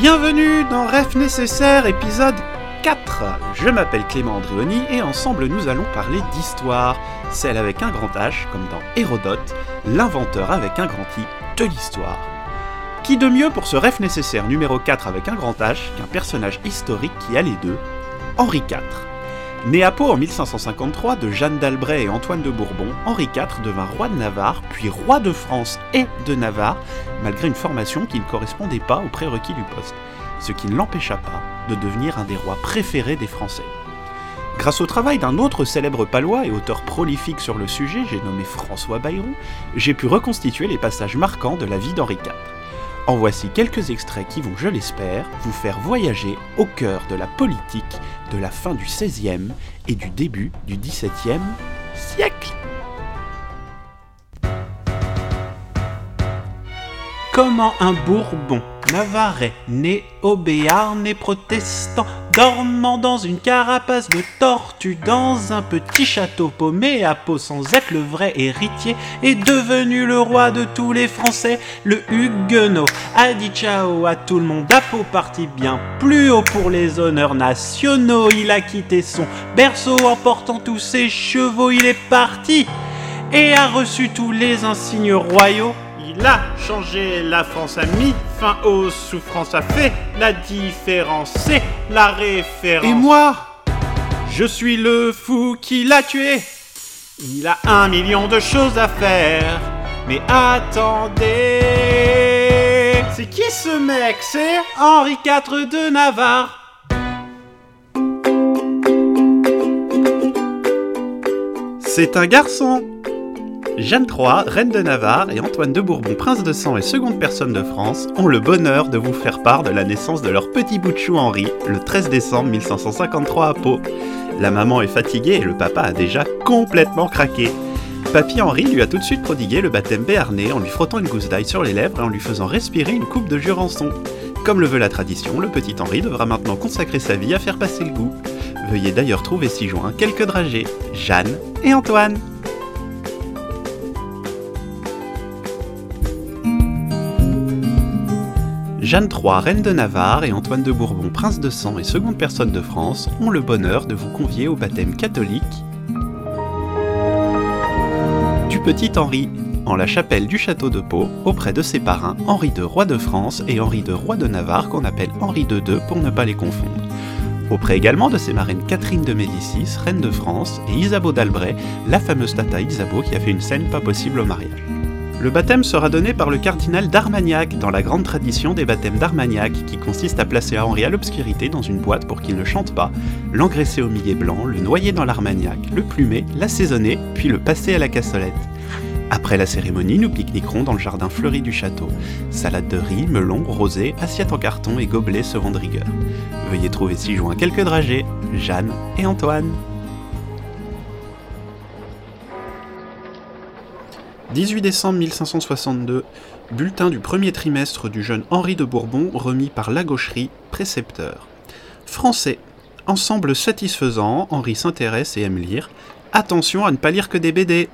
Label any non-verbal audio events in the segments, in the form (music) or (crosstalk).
Bienvenue dans Ref Nécessaire, épisode 4. Je m'appelle Clément Andréoni et ensemble nous allons parler d'histoire, celle avec un grand H, comme dans Hérodote, l'inventeur avec un grand I de l'histoire. Qui de mieux pour ce Ref Nécessaire numéro 4 avec un grand H qu'un personnage historique qui a les deux Henri IV. Né à Pau en 1553 de Jeanne d'Albret et Antoine de Bourbon, Henri IV devint roi de Navarre, puis roi de France et de Navarre, malgré une formation qui ne correspondait pas aux prérequis du poste, ce qui ne l'empêcha pas de devenir un des rois préférés des Français. Grâce au travail d'un autre célèbre palois et auteur prolifique sur le sujet, j'ai nommé François Bayrou, j'ai pu reconstituer les passages marquants de la vie d'Henri IV. En voici quelques extraits qui vont, je l'espère, vous faire voyager au cœur de la politique de la fin du XVIe et du début du XVIIe siècle. Comment un Bourbon navarrais, né au Béarn et protestant, dormant dans une carapace de tortue dans un petit château paumé à peau sans être le vrai héritier, est devenu le roi de tous les Français, le Huguenot, a dit ciao à tout le monde, à peau parti bien plus haut pour les honneurs nationaux, il a quitté son berceau en portant tous ses chevaux, il est parti et a reçu tous les insignes royaux. Il a changé la France, a mis fin aux souffrances, a fait la différence, c'est la référence. Et moi, je suis le fou qui l'a tué. Il a un million de choses à faire, mais attendez. C'est qui ce mec? C'est Henri IV de Navarre. C'est un garçon. Jeanne III, reine de Navarre, et Antoine de Bourbon, prince de sang et seconde personne de France, ont le bonheur de vous faire part de la naissance de leur petit bout de chou Henri, le 13 décembre 1553 à Pau. La maman est fatiguée et le papa a déjà complètement craqué. Papy Henri lui a tout de suite prodigué le baptême béarnais en lui frottant une gousse d'ail sur les lèvres et en lui faisant respirer une coupe de jurançon. Comme le veut la tradition, le petit Henri devra maintenant consacrer sa vie à faire passer le goût. Veuillez d'ailleurs trouver ci-joint quelques dragées, Jeanne et Antoine. Jeanne III, reine de Navarre, et Antoine de Bourbon, prince de sang et seconde personne de France, ont le bonheur de vous convier au baptême catholique du petit Henri, en la chapelle du château de Pau, auprès de ses parrains Henri II, roi de France, et Henri II, roi de Navarre, qu'on appelle Henri II II pour ne pas les confondre. Auprès également de ses marraines Catherine de Médicis, reine de France, et Isabeau d'Albret, la fameuse tata Isabeau qui a fait une scène pas possible au mariage. Le baptême sera donné par le cardinal d'Armagnac, dans la grande tradition des baptêmes d'Armagnac, qui consiste à placer Henri à l'obscurité dans une boîte pour qu'il ne chante pas, l'engraisser au millet blanc, le noyer dans l'Armagnac, le plumer, l'assaisonner, puis le passer à la cassolette. Après la cérémonie, nous pique-niquerons dans le jardin fleuri du château. Salade de riz, melon, rosé, assiette en carton et gobelets seront de rigueur. Veuillez trouver ci-joint quelques dragées, Jeanne et Antoine. 18 décembre 1562, bulletin du premier trimestre du jeune Henri de Bourbon remis par la gaucherie, précepteur. Français. Ensemble satisfaisant, Henri s'intéresse et aime lire. Attention à ne pas lire que des BD.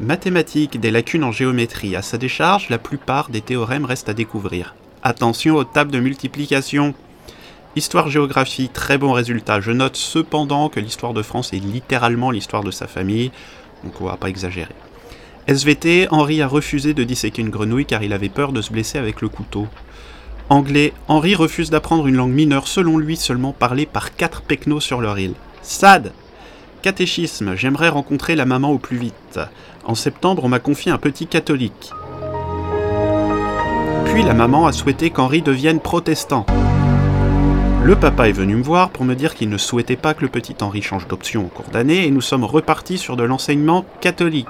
Mathématiques, des lacunes en géométrie. À sa décharge, la plupart des théorèmes restent à découvrir. Attention aux tables de multiplication. Histoire-géographie, très bon résultat. Je note cependant que l'histoire de France est littéralement l'histoire de sa famille, donc on va pas exagérer. SVT, Henri a refusé de disséquer une grenouille car il avait peur de se blesser avec le couteau. Anglais, Henri refuse d'apprendre une langue mineure selon lui seulement parlée par quatre pecnos sur leur île. SAD Catéchisme, j'aimerais rencontrer la maman au plus vite. En septembre, on m'a confié un petit catholique. Puis la maman a souhaité qu'Henri devienne protestant. Le papa est venu me voir pour me dire qu'il ne souhaitait pas que le petit Henri change d'option au cours d'année et nous sommes repartis sur de l'enseignement catholique.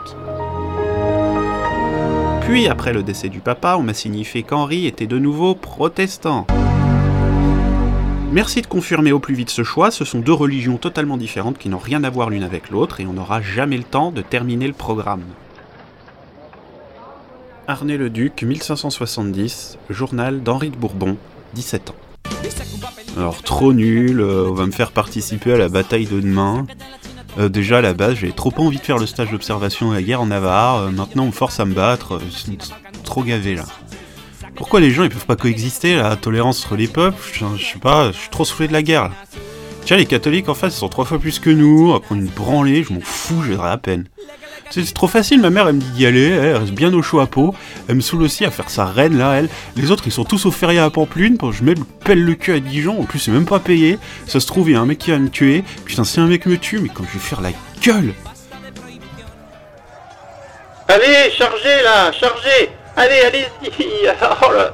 Puis, après le décès du papa, on m'a signifié qu'Henri était de nouveau protestant. Merci de confirmer au plus vite ce choix, ce sont deux religions totalement différentes qui n'ont rien à voir l'une avec l'autre et on n'aura jamais le temps de terminer le programme. Arnay le Duc, 1570, journal d'Henri de Bourbon, 17 ans. Alors trop nul, euh, on va me faire participer à la bataille de demain. Euh, déjà à la base, j'avais trop pas envie de faire le stage d'observation de la guerre en Navarre. Euh, maintenant, on me force à me battre. Euh, c'est trop gavé là. Pourquoi les gens ils peuvent pas coexister La tolérance entre les peuples? Je, sais pas, je suis trop soufflé de la guerre là. Tiens, les catholiques en face ils sont trois fois plus que nous. Prendre une branlée, je m'en fous, j'ai à peine. C'est trop facile, ma mère elle me dit d'y aller, elle reste bien au chaud à peau. Elle me saoule aussi à faire sa reine là, elle. Les autres ils sont tous au férié à Pamplune, je me pèle le cul à Dijon, en plus c'est même pas payé. Ça se trouve, il y a un mec qui va me tuer. Putain, si un mec me tue, mais quand je vais faire la gueule. Allez, chargez là, chargez. Allez, allez-y. (laughs) Oh là.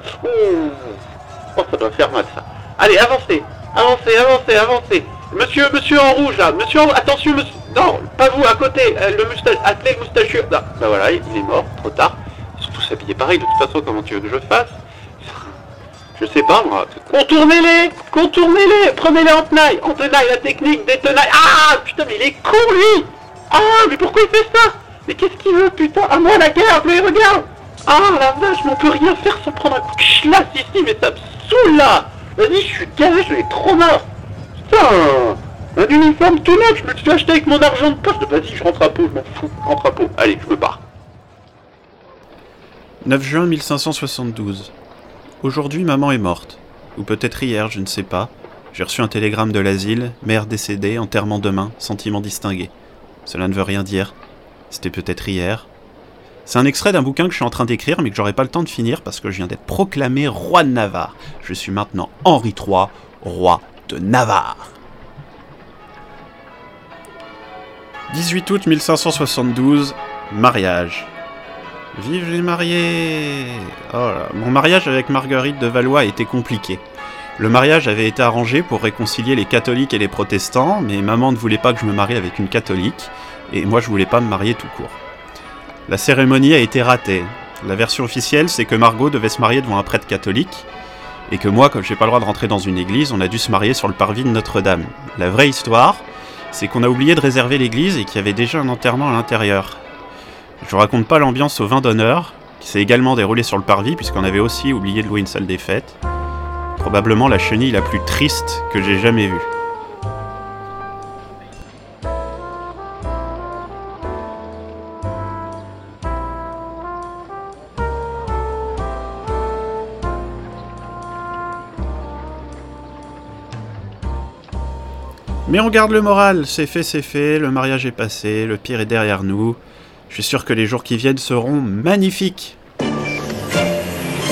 Oh, ça doit faire mal ça. Allez, avancez. Avancez, avancez, avancez. Monsieur, monsieur en rouge là, monsieur en... Attention, monsieur... Non, pas vous, à côté, euh, le moustache, attelé le moustachu. Bah voilà, il est mort, trop tard. Ils sont tous habillés pareil, de toute façon, comment tu veux que je fasse? Je sais pas, moi. Contournez-les! Contournez-les! Prenez-les en tenaille! En tenaille, la technique des tenailles. Ah Putain, mais il est con, lui! Ah, mais pourquoi il fait ça? Mais qu'est-ce qu'il veut, putain? Ah, moi, la guerre, mais regarde! Ah, la vache, mais on peut rien faire sans prendre un coup de chlasse ici, mais ça me saoule, là! Vas-y, je suis gavé, je vais trop mort! Putain un uniforme tout je me suis acheté avec mon argent de. Vas-y, je rentre à peau, je m'en fous. Rentre à peau. Allez, je me pars. 9 juin 1572. Aujourd'hui, maman est morte. Ou peut-être hier, je ne sais pas. J'ai reçu un télégramme de l'asile, mère décédée, enterrement demain, sentiment distingué. Cela ne veut rien dire. C'était peut-être hier. C'est un extrait d'un bouquin que je suis en train d'écrire, mais que j'aurai pas le temps de finir parce que je viens d'être proclamé roi de Navarre. Je suis maintenant Henri III, roi de Navarre. 18 août 1572, mariage. Vive les mariés oh Mon mariage avec Marguerite de Valois été compliqué. Le mariage avait été arrangé pour réconcilier les catholiques et les protestants, mais maman ne voulait pas que je me marie avec une catholique, et moi je voulais pas me marier tout court. La cérémonie a été ratée. La version officielle, c'est que Margot devait se marier devant un prêtre catholique, et que moi, comme j'ai pas le droit de rentrer dans une église, on a dû se marier sur le parvis de Notre-Dame. La vraie histoire, c'est qu'on a oublié de réserver l'église et qu'il y avait déjà un enterrement à l'intérieur. Je vous raconte pas l'ambiance au vin d'honneur, qui s'est également déroulé sur le parvis, puisqu'on avait aussi oublié de louer une salle des fêtes. Probablement la chenille la plus triste que j'ai jamais vue. Mais on garde le moral, c'est fait, c'est fait, le mariage est passé, le pire est derrière nous. Je suis sûr que les jours qui viennent seront magnifiques.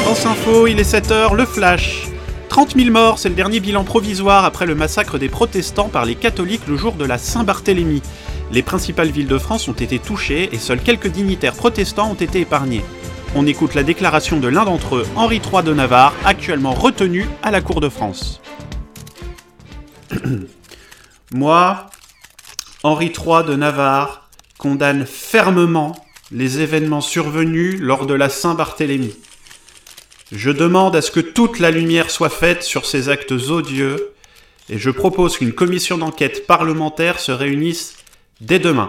France Info, il est 7h, le flash. 30 000 morts, c'est le dernier bilan provisoire après le massacre des protestants par les catholiques le jour de la Saint-Barthélemy. Les principales villes de France ont été touchées et seuls quelques dignitaires protestants ont été épargnés. On écoute la déclaration de l'un d'entre eux, Henri III de Navarre, actuellement retenu à la Cour de France. Moi, Henri III de Navarre condamne fermement les événements survenus lors de la Saint-Barthélemy. Je demande à ce que toute la lumière soit faite sur ces actes odieux et je propose qu'une commission d'enquête parlementaire se réunisse dès demain.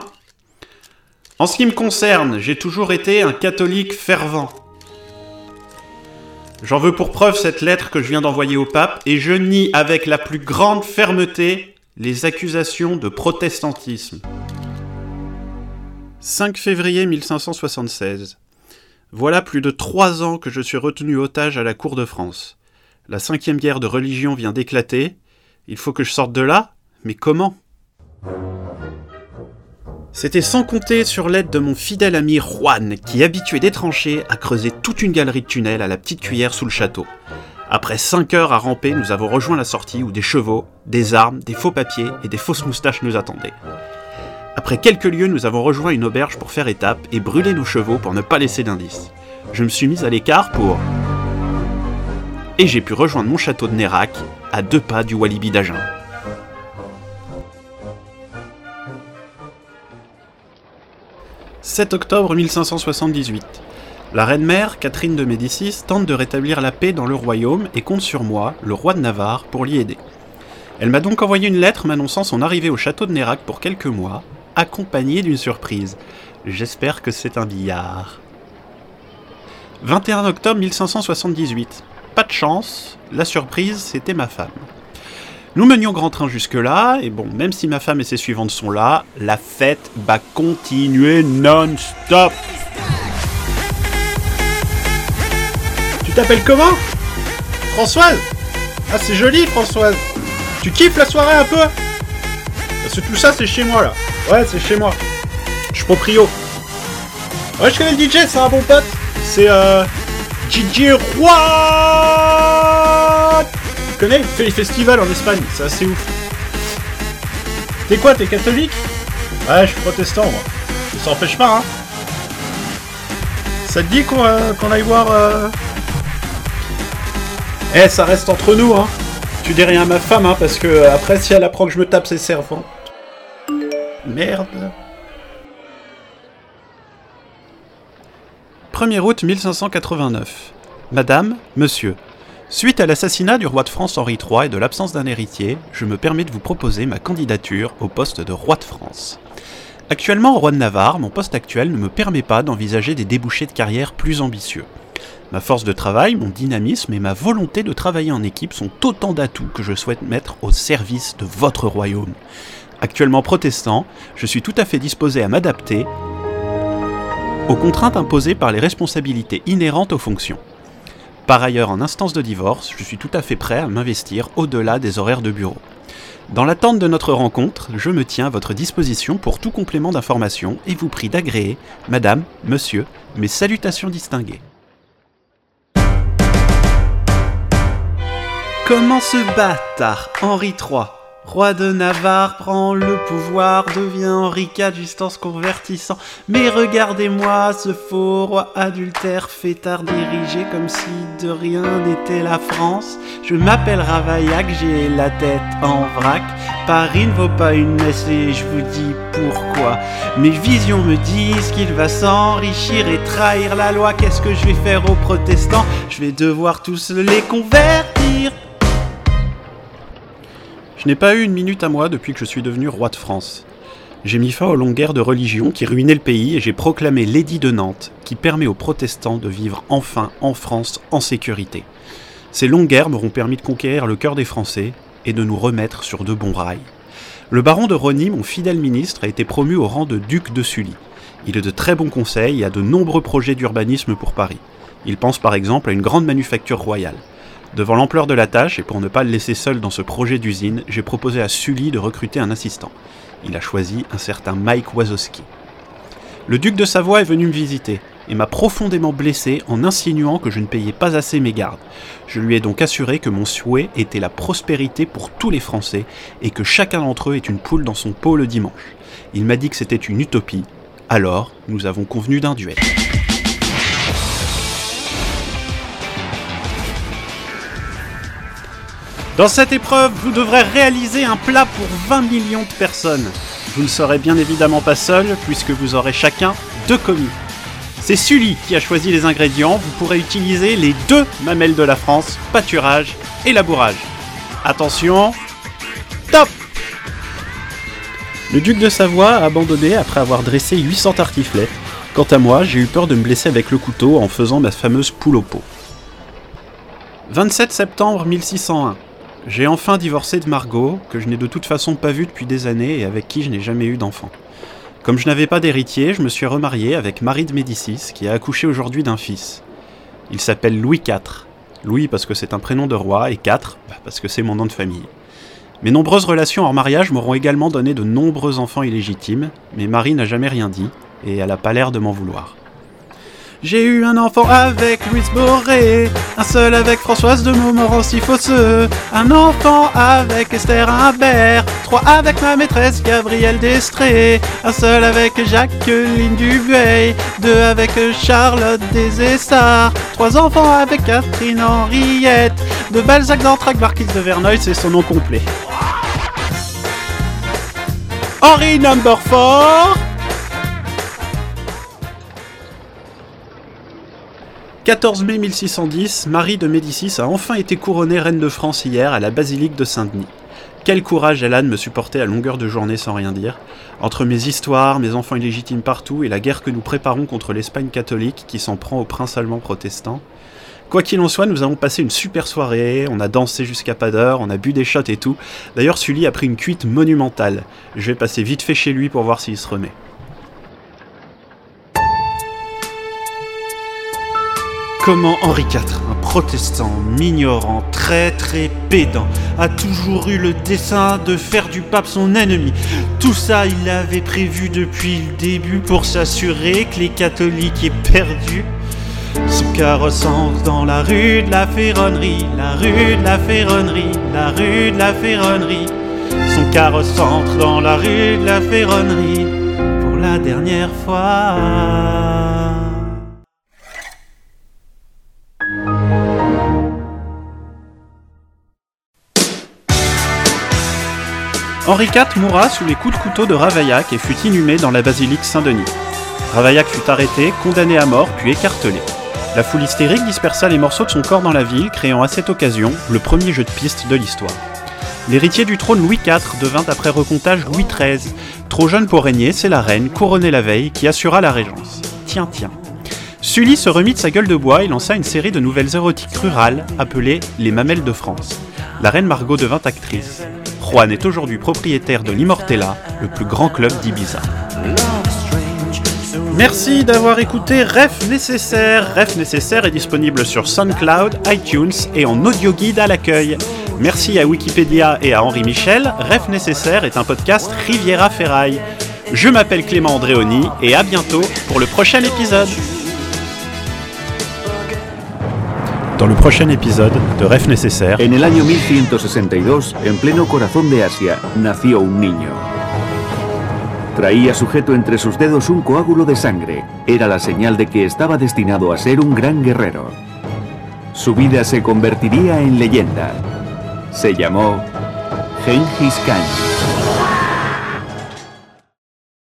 En ce qui me concerne, j'ai toujours été un catholique fervent. J'en veux pour preuve cette lettre que je viens d'envoyer au pape et je nie avec la plus grande fermeté les accusations de protestantisme. 5 février 1576. Voilà plus de trois ans que je suis retenu otage à la cour de France. La cinquième guerre de religion vient d'éclater. Il faut que je sorte de là Mais comment? C'était sans compter sur l'aide de mon fidèle ami Juan, qui, habitué des tranchées, a creusé toute une galerie de tunnels à la petite cuillère sous le château. Après 5 heures à ramper, nous avons rejoint la sortie où des chevaux, des armes, des faux papiers et des fausses moustaches nous attendaient. Après quelques lieues, nous avons rejoint une auberge pour faire étape et brûler nos chevaux pour ne pas laisser d'indices. Je me suis mis à l'écart pour... Et j'ai pu rejoindre mon château de Nérac, à deux pas du Walibi d'Agen. « 7 octobre 1578. La reine-mère, Catherine de Médicis, tente de rétablir la paix dans le royaume et compte sur moi, le roi de Navarre, pour l'y aider. Elle m'a donc envoyé une lettre m'annonçant son arrivée au château de Nérac pour quelques mois, accompagnée d'une surprise. J'espère que c'est un billard. 21 octobre 1578. Pas de chance, la surprise, c'était ma femme. Nous menions grand train jusque-là, et bon, même si ma femme et ses suivantes sont là, la fête va continuer non-stop. T'appelles comment Françoise Ah, c'est joli, Françoise. Tu kiffes la soirée un peu Parce que tout ça, c'est chez moi, là. Ouais, c'est chez moi. Je suis proprio. Ouais, je connais le DJ, c'est un bon pote. C'est euh. DJ Roi Tu connais Il fait les festivals en Espagne, c'est assez ouf. T'es quoi T'es catholique Ouais, je suis protestant, moi. Ça empêche pas, hein. Ça te dit qu'on euh, aille voir. Euh... Eh, ça reste entre nous, hein. Tu dis rien à ma femme, hein, parce que euh, après, si elle apprend que je me tape ses servants. Merde. 1er août 1589. Madame, Monsieur, suite à l'assassinat du roi de France Henri III et de l'absence d'un héritier, je me permets de vous proposer ma candidature au poste de roi de France. Actuellement roi de Navarre, mon poste actuel ne me permet pas d'envisager des débouchés de carrière plus ambitieux. Ma force de travail, mon dynamisme et ma volonté de travailler en équipe sont autant d'atouts que je souhaite mettre au service de votre royaume. Actuellement protestant, je suis tout à fait disposé à m'adapter aux contraintes imposées par les responsabilités inhérentes aux fonctions. Par ailleurs, en instance de divorce, je suis tout à fait prêt à m'investir au-delà des horaires de bureau. Dans l'attente de notre rencontre, je me tiens à votre disposition pour tout complément d'information et vous prie d'agréer, Madame, Monsieur, mes salutations distinguées. Comment ce bâtard, Henri III, Roi de Navarre prend le pouvoir, devient Henri IV se convertissant. Mais regardez-moi ce faux roi adultère, fêtard dirigé comme si de rien n'était la France. Je m'appelle Ravaillac, j'ai la tête en vrac. Paris ne vaut pas une messe et je vous dis pourquoi. Mes visions me disent qu'il va s'enrichir et trahir la loi. Qu'est-ce que je vais faire aux protestants? Je vais devoir tous les convertir. Je n'ai pas eu une minute à moi depuis que je suis devenu roi de France. J'ai mis fin aux longues guerres de religion qui ruinaient le pays et j'ai proclamé l'édit de Nantes qui permet aux protestants de vivre enfin en France en sécurité. Ces longues guerres m'auront permis de conquérir le cœur des Français et de nous remettre sur de bons rails. Le baron de Rony, mon fidèle ministre, a été promu au rang de duc de Sully. Il est de très bons conseils et a de nombreux projets d'urbanisme pour Paris. Il pense par exemple à une grande manufacture royale. Devant l'ampleur de la tâche et pour ne pas le laisser seul dans ce projet d'usine, j'ai proposé à Sully de recruter un assistant. Il a choisi un certain Mike Wazowski. Le duc de Savoie est venu me visiter et m'a profondément blessé en insinuant que je ne payais pas assez mes gardes. Je lui ai donc assuré que mon souhait était la prospérité pour tous les Français et que chacun d'entre eux est une poule dans son pot le dimanche. Il m'a dit que c'était une utopie. Alors, nous avons convenu d'un duel. Dans cette épreuve, vous devrez réaliser un plat pour 20 millions de personnes. Vous ne serez bien évidemment pas seul, puisque vous aurez chacun deux commis. C'est Sully qui a choisi les ingrédients, vous pourrez utiliser les deux mamelles de la France, pâturage et labourage. Attention, top Le duc de Savoie a abandonné après avoir dressé 800 tartiflets. Quant à moi, j'ai eu peur de me blesser avec le couteau en faisant ma fameuse poule au pot. 27 septembre 1601. J'ai enfin divorcé de Margot, que je n'ai de toute façon pas vue depuis des années et avec qui je n'ai jamais eu d'enfant. Comme je n'avais pas d'héritier, je me suis remarié avec Marie de Médicis, qui a accouché aujourd'hui d'un fils. Il s'appelle Louis IV. Louis parce que c'est un prénom de roi, et IV bah, parce que c'est mon nom de famille. Mes nombreuses relations hors mariage m'auront également donné de nombreux enfants illégitimes, mais Marie n'a jamais rien dit, et elle n'a pas l'air de m'en vouloir. J'ai eu un enfant avec Louise Boré, un seul avec Françoise de Montmorency Fosseux, un enfant avec Esther Imbert, trois avec ma maîtresse Gabrielle Destré, un seul avec Jacqueline Dubuet, deux avec Charlotte Desessarts, trois enfants avec Catherine Henriette, de Balzac d'Antrac, Marquise de Verneuil, c'est son nom complet. Henri Number 4 14 mai 1610, Marie de Médicis a enfin été couronnée reine de France hier à la basilique de Saint-Denis. Quel courage elle a de me supporter à longueur de journée sans rien dire. Entre mes histoires, mes enfants illégitimes partout et la guerre que nous préparons contre l'Espagne catholique qui s'en prend au prince allemand protestant, Quoi qu'il en soit, nous avons passé une super soirée, on a dansé jusqu'à pas d'heure, on a bu des shots et tout. D'ailleurs, Sully a pris une cuite monumentale. Je vais passer vite fait chez lui pour voir s'il se remet. Comment Henri IV, un protestant ignorant, très très pédant, a toujours eu le dessein de faire du pape son ennemi. Tout ça, il l'avait prévu depuis le début pour s'assurer que les catholiques aient perdu. Son carrosse dans la rue de la ferronnerie, la rue de la ferronnerie, la rue de la ferronnerie. Son carrosse entre dans la rue de la ferronnerie pour la dernière fois. Henri IV mourra sous les coups de couteau de Ravaillac et fut inhumé dans la basilique Saint-Denis. Ravaillac fut arrêté, condamné à mort, puis écartelé. La foule hystérique dispersa les morceaux de son corps dans la ville, créant à cette occasion le premier jeu de piste de l'histoire. L'héritier du trône Louis IV devint après recomptage Louis XIII. Trop jeune pour régner, c'est la reine, couronnée la veille, qui assura la régence. Tiens, tiens. Sully se remit de sa gueule de bois et lança une série de nouvelles érotiques rurales appelées Les Mamelles de France. La reine Margot devint actrice. Juan est aujourd'hui propriétaire de l'Immortella, le plus grand club d'Ibiza. Merci d'avoir écouté Ref Nécessaire. Ref Nécessaire est disponible sur SoundCloud, iTunes et en audio guide à l'accueil. Merci à Wikipédia et à Henri Michel. Ref Nécessaire est un podcast Riviera Ferraille. Je m'appelle Clément Andréoni et à bientôt pour le prochain épisode. En el año 1162, en pleno corazón de Asia, nació un niño. Traía sujeto entre sus dedos un coágulo de sangre. Era la señal de que estaba destinado a ser un gran guerrero. Su vida se convertiría en leyenda. Se llamó Genghis Khan.